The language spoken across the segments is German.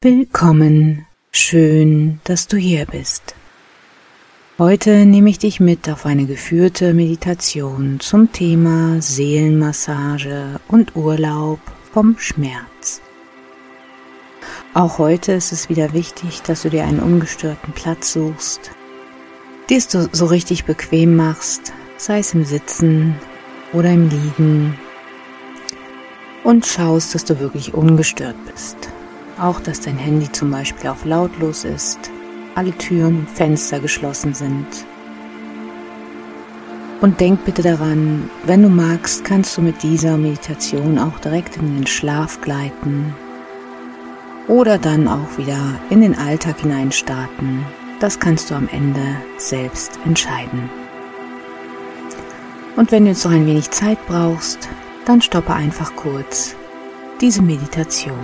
Willkommen, schön, dass du hier bist. Heute nehme ich dich mit auf eine geführte Meditation zum Thema Seelenmassage und Urlaub vom Schmerz. Auch heute ist es wieder wichtig, dass du dir einen ungestörten Platz suchst, dir es so richtig bequem machst, sei es im Sitzen oder im Liegen und schaust, dass du wirklich ungestört bist. Auch, dass dein Handy zum Beispiel auf lautlos ist, alle Türen und Fenster geschlossen sind. Und denk bitte daran, wenn du magst, kannst du mit dieser Meditation auch direkt in den Schlaf gleiten oder dann auch wieder in den Alltag hineinstarten. Das kannst du am Ende selbst entscheiden. Und wenn du jetzt noch ein wenig Zeit brauchst, dann stoppe einfach kurz diese Meditation.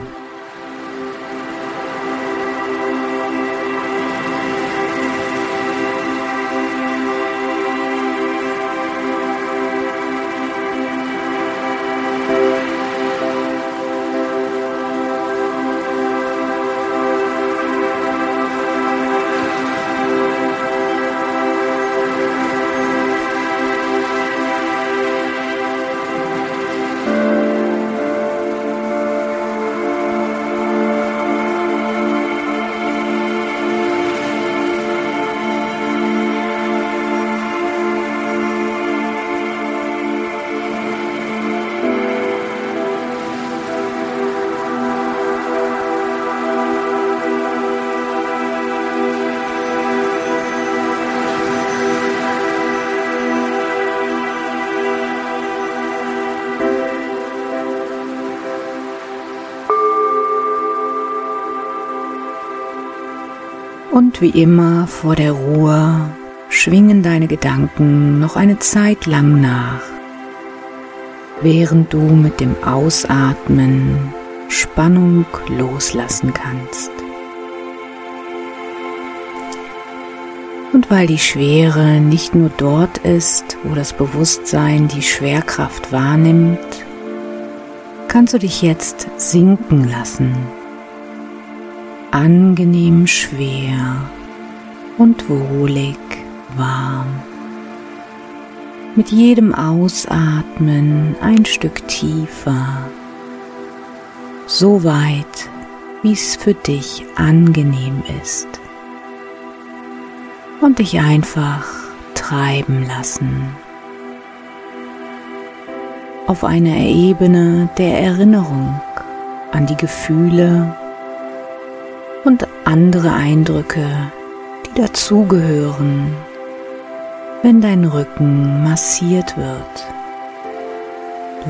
Wie immer vor der Ruhe schwingen deine Gedanken noch eine Zeit lang nach, während du mit dem Ausatmen Spannung loslassen kannst. Und weil die Schwere nicht nur dort ist, wo das Bewusstsein die Schwerkraft wahrnimmt, kannst du dich jetzt sinken lassen angenehm schwer und wohlig warm. Mit jedem Ausatmen ein Stück tiefer, so weit, wie es für dich angenehm ist. Und dich einfach treiben lassen. Auf einer Ebene der Erinnerung an die Gefühle und andere Eindrücke, die dazugehören, wenn dein Rücken massiert wird,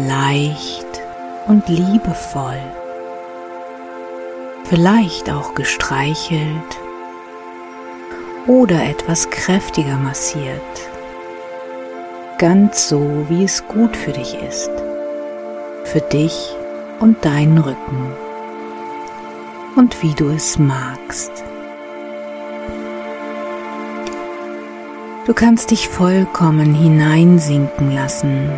leicht und liebevoll, vielleicht auch gestreichelt oder etwas kräftiger massiert, ganz so, wie es gut für dich ist, für dich und deinen Rücken und wie du es magst. Du kannst dich vollkommen hineinsinken lassen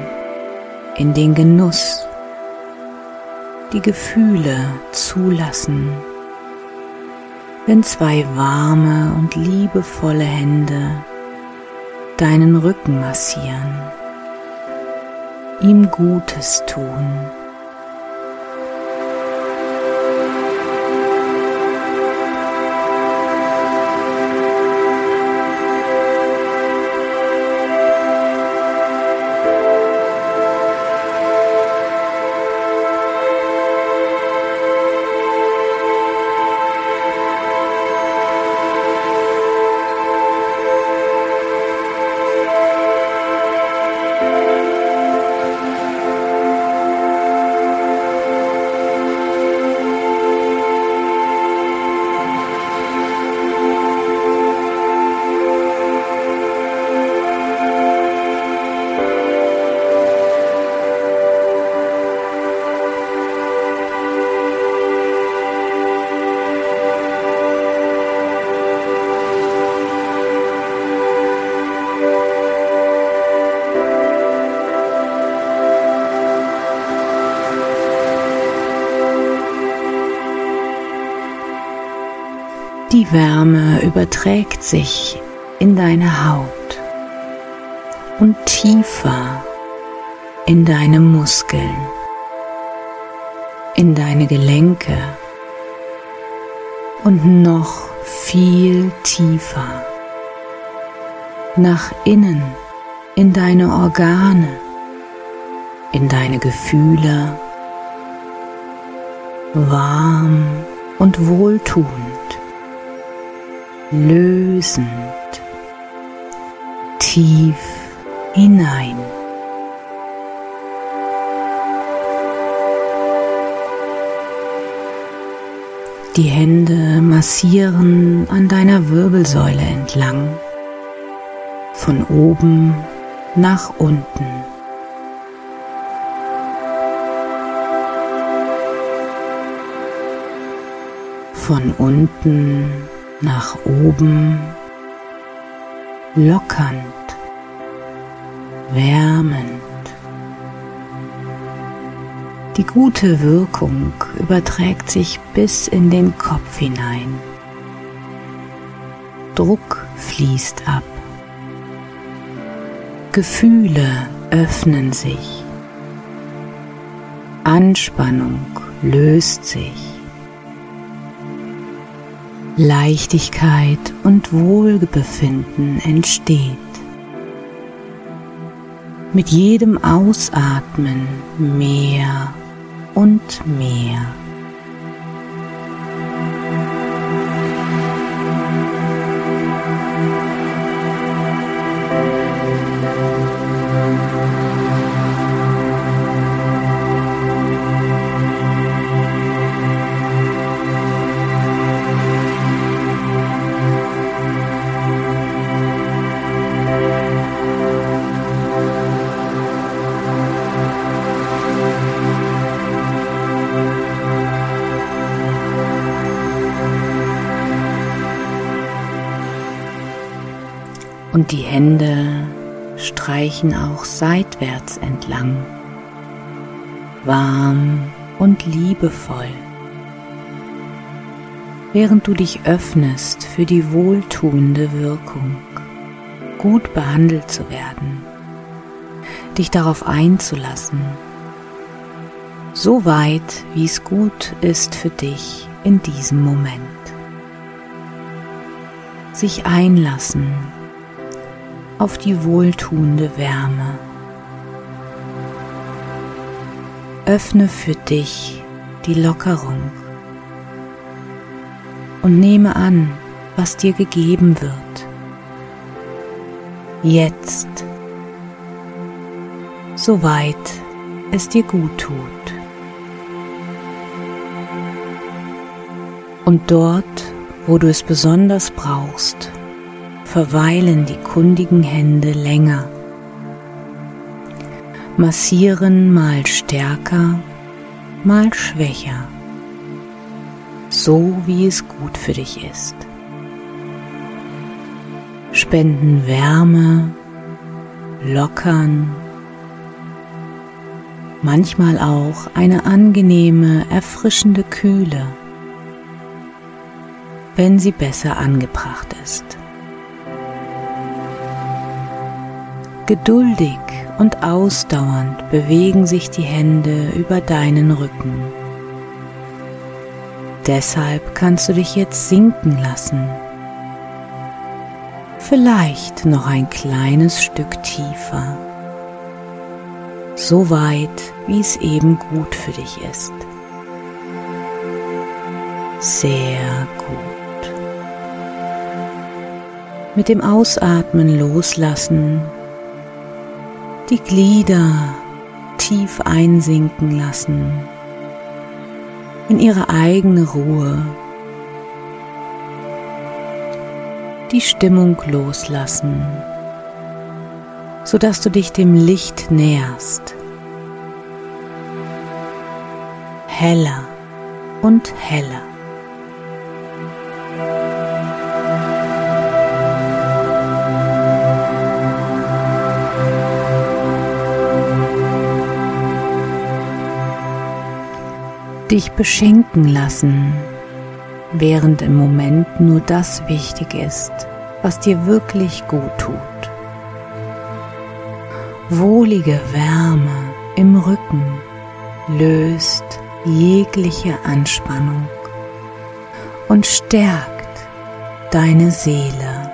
in den Genuss, die Gefühle zulassen, wenn zwei warme und liebevolle Hände deinen Rücken massieren, ihm Gutes tun. Die Wärme überträgt sich in deine Haut und tiefer in deine Muskeln, in deine Gelenke und noch viel tiefer nach innen in deine Organe, in deine Gefühle, warm und wohltuend, lösend, tief hinein. Die Hände massieren an deiner Wirbelsäule entlang, von oben nach unten. Von unten nach oben, lockernd, wärmend. Die gute Wirkung überträgt sich bis in den Kopf hinein. Druck fließt ab. Gefühle öffnen sich. Anspannung löst sich. Leichtigkeit und Wohlbefinden entsteht. Mit jedem Ausatmen mehr und mehr. Und die Hände streichen auch seitwärts entlang, warm und liebevoll, während du dich öffnest für die wohltuende Wirkung, gut behandelt zu werden, dich darauf einzulassen, so weit wie es gut ist für dich in diesem Moment. Sich einlassen auf die wohltuende Wärme. Öffne für dich die Lockerung und nehme an, was dir gegeben wird. Jetzt, soweit es dir gut tut. Und dort, wo du es besonders brauchst, verweilen die kundigen Hände länger, massieren mal stärker, mal schwächer, so wie es gut für dich ist. Spenden Wärme, lockern, manchmal auch eine angenehme, erfrischende Kühle, wenn sie besser angebracht ist. Geduldig und ausdauernd bewegen sich die Hände über deinen Rücken. Deshalb kannst du dich jetzt sinken lassen. Vielleicht noch ein kleines Stück tiefer. So weit, wie es eben gut für dich ist. Sehr gut. Mit dem Ausatmen loslassen die Glieder tief einsinken lassen in ihre eigene Ruhe, die Stimmung loslassen, sodass du dich dem Licht näherst, heller und heller. Dich beschenken lassen während im Moment nur das wichtig ist, was dir wirklich gut tut. Wohlige Wärme im Rücken löst jegliche Anspannung und stärkt deine Seele,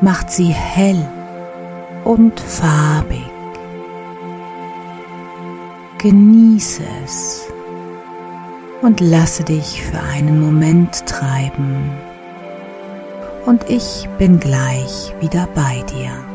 macht sie hell und farbig. Genieße es und lasse dich für einen Moment treiben. Und ich bin gleich wieder bei dir.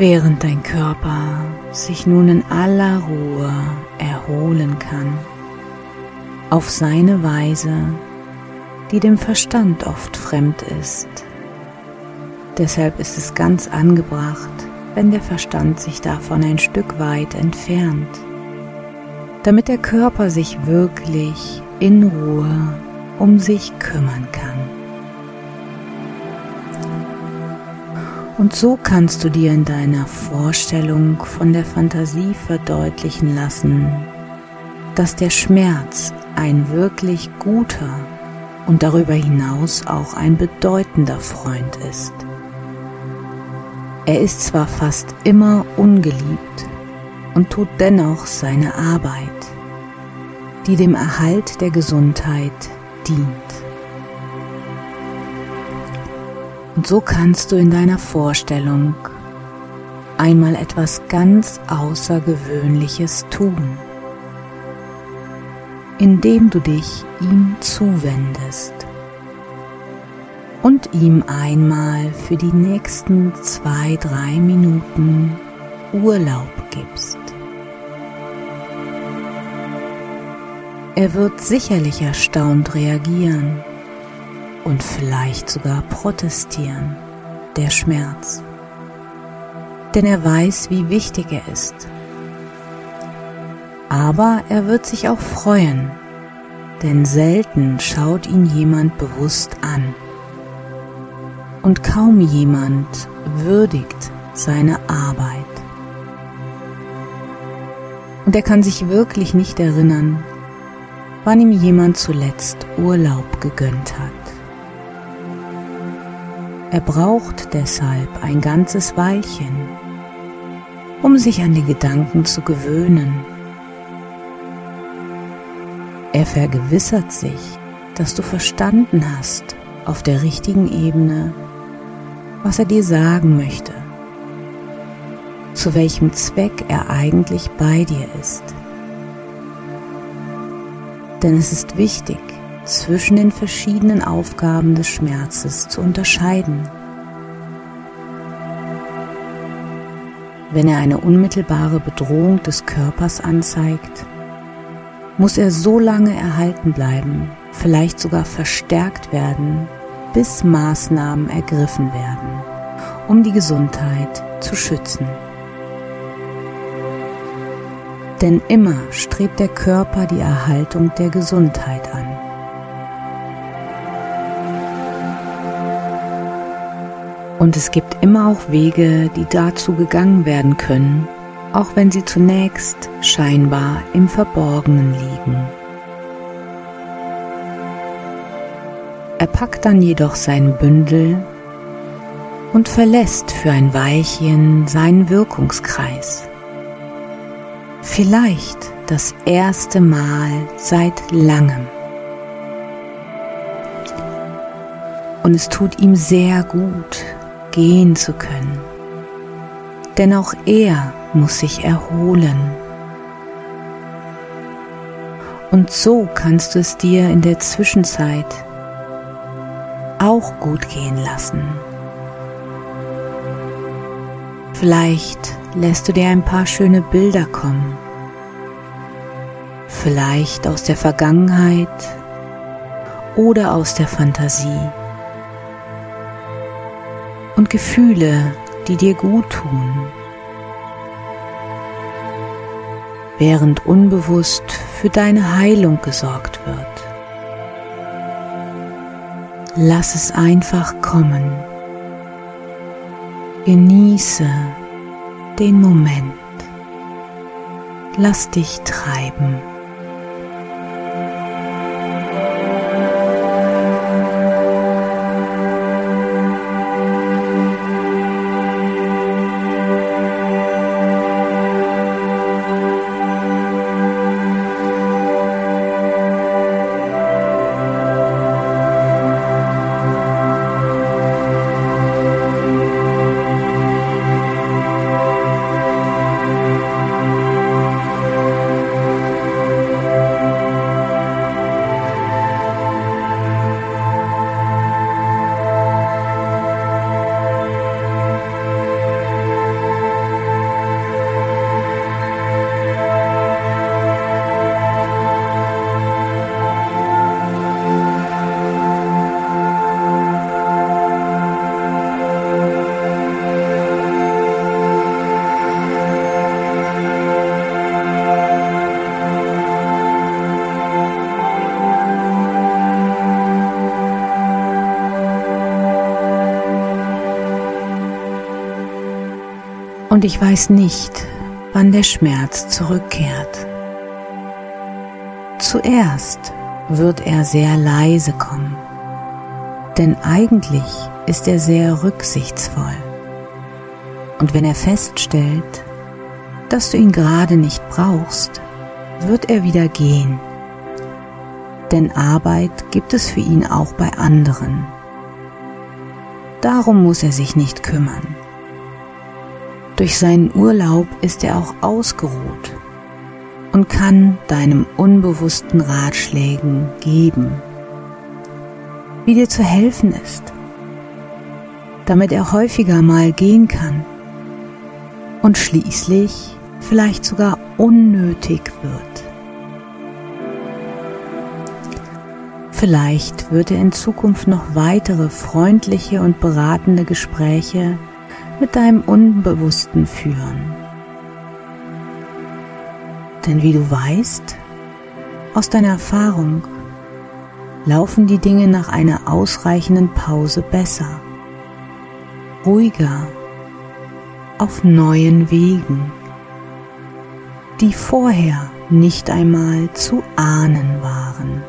Während dein Körper sich nun in aller Ruhe erholen kann, auf seine Weise, die dem Verstand oft fremd ist. Deshalb ist es ganz angebracht, wenn der Verstand sich davon ein Stück weit entfernt, damit der Körper sich wirklich in Ruhe um sich kümmern kann. Und so kannst du dir in deiner Vorstellung von der Fantasie verdeutlichen lassen, dass der Schmerz ein wirklich guter und darüber hinaus auch ein bedeutender Freund ist. Er ist zwar fast immer ungeliebt und tut dennoch seine Arbeit, die dem Erhalt der Gesundheit dient. Und so kannst du in deiner Vorstellung einmal etwas ganz Außergewöhnliches tun, indem du dich ihm zuwendest und ihm einmal für die nächsten zwei, drei Minuten Urlaub gibst. Er wird sicherlich erstaunt reagieren und vielleicht sogar protestieren, der Schmerz. Denn er weiß, wie wichtig er ist. Aber er wird sich auch freuen, denn selten schaut ihn jemand bewusst an. Und kaum jemand würdigt seine Arbeit. Und er kann sich wirklich nicht erinnern, wann ihm jemand zuletzt Urlaub gegönnt hat. Er braucht deshalb ein ganzes Weilchen, um sich an die Gedanken zu gewöhnen. Er vergewissert sich, dass du verstanden hast auf der richtigen Ebene, was er dir sagen möchte, zu welchem Zweck er eigentlich bei dir ist. Denn es ist wichtig, zwischen den verschiedenen Aufgaben des Schmerzes zu unterscheiden. Wenn er eine unmittelbare Bedrohung des Körpers anzeigt, muss er so lange erhalten bleiben, vielleicht sogar verstärkt werden, bis Maßnahmen ergriffen werden, um die Gesundheit zu schützen. Denn immer strebt der Körper die Erhaltung der Gesundheit an. Und es gibt immer auch Wege, die dazu gegangen werden können, auch wenn sie zunächst scheinbar im Verborgenen liegen. Er packt dann jedoch sein Bündel und verlässt für ein Weilchen seinen Wirkungskreis. Vielleicht das erste Mal seit langem. Und es tut ihm sehr gut, gehen zu können. Denn auch er muss sich erholen. Und so kannst du es dir in der Zwischenzeit auch gut gehen lassen. Vielleicht lässt du dir ein paar schöne Bilder kommen. Vielleicht aus der Vergangenheit oder aus der Fantasie. Gefühle, die dir gut tun. Während unbewusst für deine Heilung gesorgt wird. Lass es einfach kommen. Genieße den Moment. Lass dich treiben. Und ich weiß nicht, wann der Schmerz zurückkehrt. Zuerst wird er sehr leise kommen, denn eigentlich ist er sehr rücksichtsvoll. Und wenn er feststellt, dass du ihn gerade nicht brauchst, wird er wieder gehen. Denn Arbeit gibt es für ihn auch bei anderen. Darum muss er sich nicht kümmern. Durch seinen Urlaub ist er auch ausgeruht und kann deinem unbewussten Ratschlägen geben, wie dir zu helfen ist, damit er häufiger mal gehen kann und schließlich vielleicht sogar unnötig wird. Vielleicht wird er in Zukunft noch weitere freundliche und beratende Gespräche mit deinem Unbewussten führen. Denn wie du weißt, aus deiner Erfahrung laufen die Dinge nach einer ausreichenden Pause besser, ruhiger, auf neuen Wegen, die vorher nicht einmal zu ahnen waren.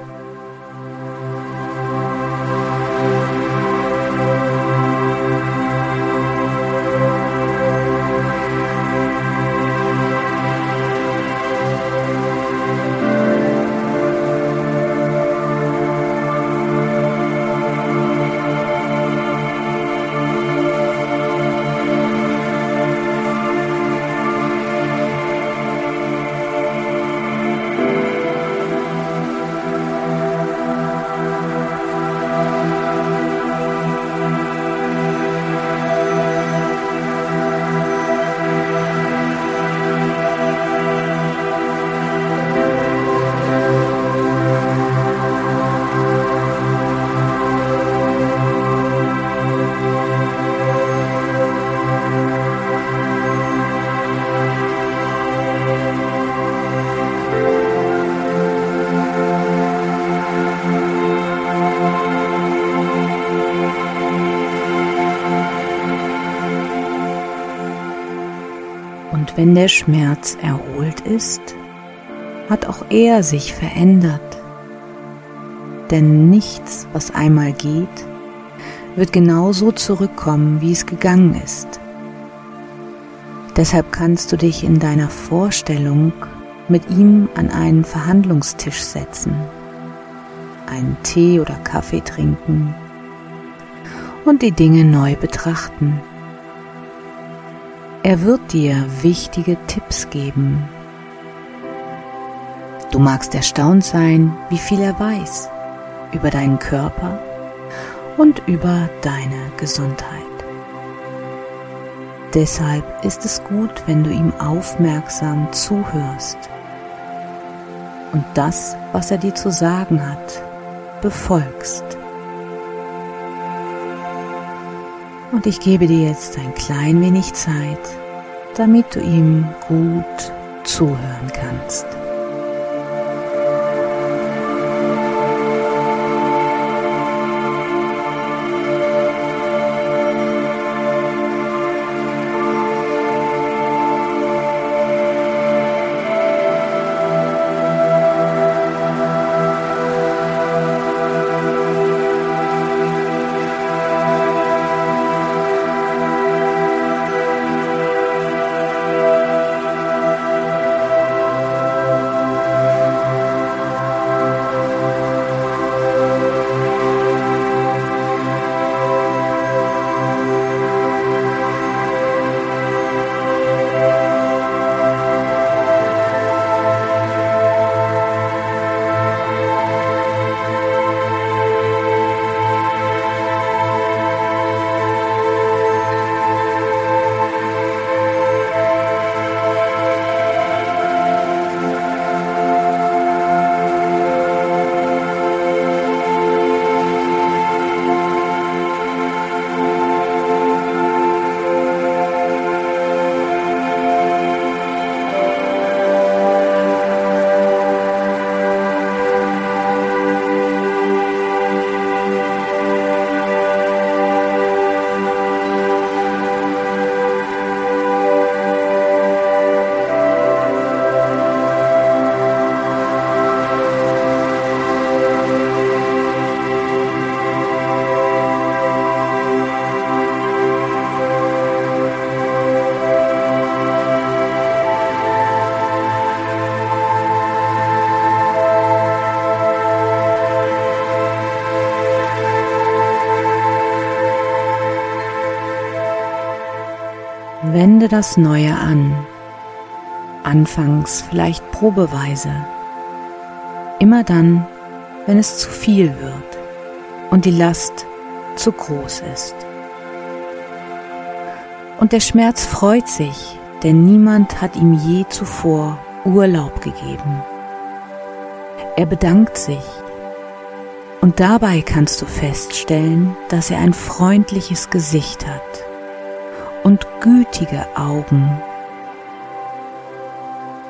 Wenn der Schmerz erholt ist, hat auch er sich verändert. Denn nichts, was einmal geht, wird genauso zurückkommen, wie es gegangen ist. Deshalb kannst du dich in deiner Vorstellung mit ihm an einen Verhandlungstisch setzen, einen Tee oder Kaffee trinken und die Dinge neu betrachten. Er wird dir wichtige Tipps geben. Du magst erstaunt sein, wie viel er weiß über deinen Körper und über deine Gesundheit. Deshalb ist es gut, wenn du ihm aufmerksam zuhörst und das, was er dir zu sagen hat, befolgst. Und ich gebe dir jetzt ein klein wenig Zeit, damit du ihm gut zuhören kannst. Das Neue an, anfangs vielleicht probeweise, immer dann, wenn es zu viel wird und die Last zu groß ist. Und der Schmerz freut sich, denn niemand hat ihm je zuvor Urlaub gegeben. Er bedankt sich und dabei kannst du feststellen, dass er ein freundliches Gesicht hat und gütige Augen,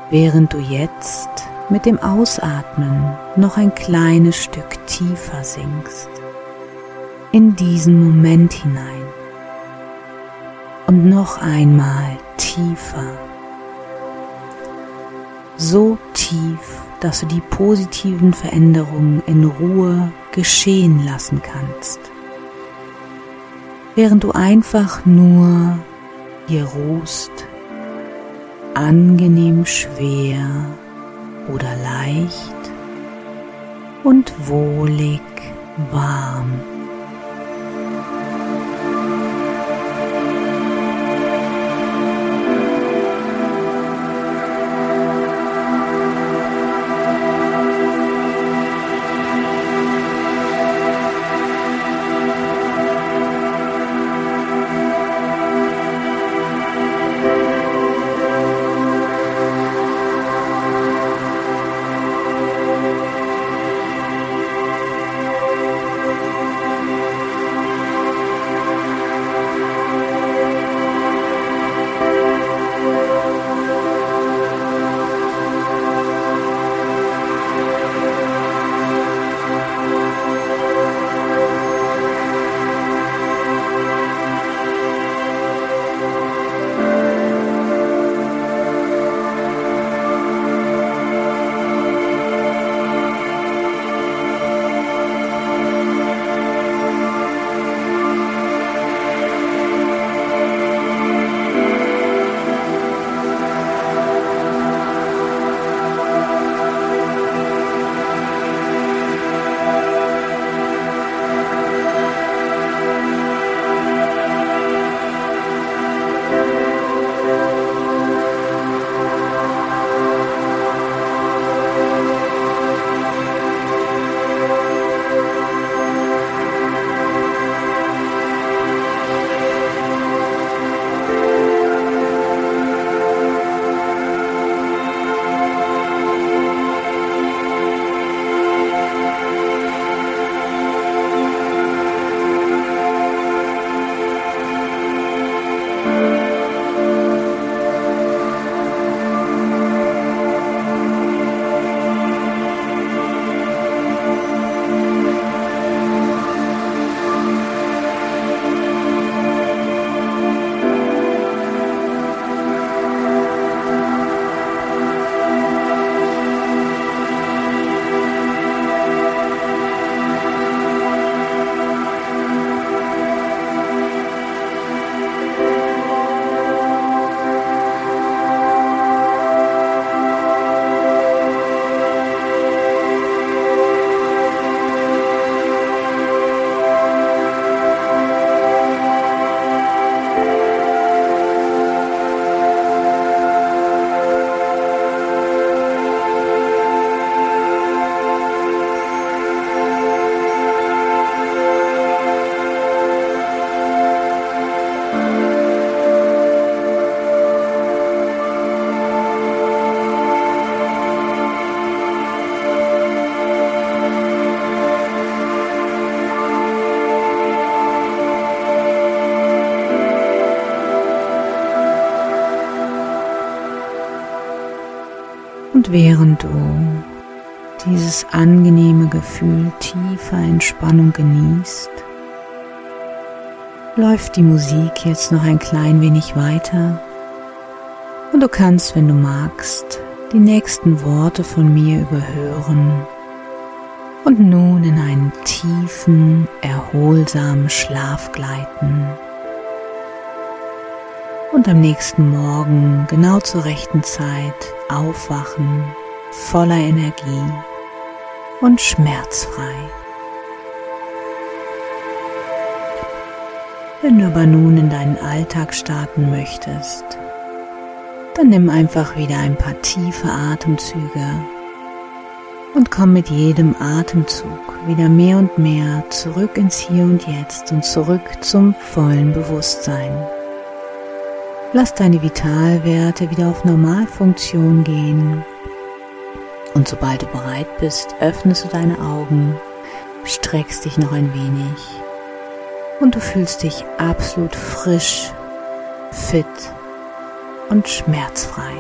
während du jetzt mit dem Ausatmen noch ein kleines Stück tiefer sinkst, in diesen Moment hinein und noch einmal tiefer, so tief, dass du die positiven Veränderungen in Ruhe geschehen lassen kannst. Während du einfach nur hier ruhst, angenehm schwer oder leicht und wohlig warm. Während du dieses angenehme Gefühl tiefer Entspannung genießt, läuft die Musik jetzt noch ein klein wenig weiter und du kannst, wenn du magst, die nächsten Worte von mir überhören und nun in einen tiefen, erholsamen Schlaf gleiten. Und am nächsten Morgen genau zur rechten Zeit aufwachen, voller Energie und schmerzfrei. Wenn du aber nun in deinen Alltag starten möchtest, dann nimm einfach wieder ein paar tiefe Atemzüge und komm mit jedem Atemzug wieder mehr und mehr zurück ins Hier und Jetzt und zurück zum vollen Bewusstsein. Lass deine Vitalwerte wieder auf Normalfunktion gehen und sobald du bereit bist, öffnest du deine Augen, streckst dich noch ein wenig und du fühlst dich absolut frisch, fit und schmerzfrei.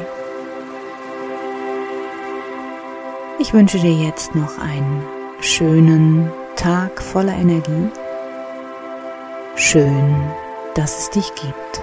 Ich wünsche dir jetzt noch einen schönen Tag voller Energie. Schön, dass es dich gibt.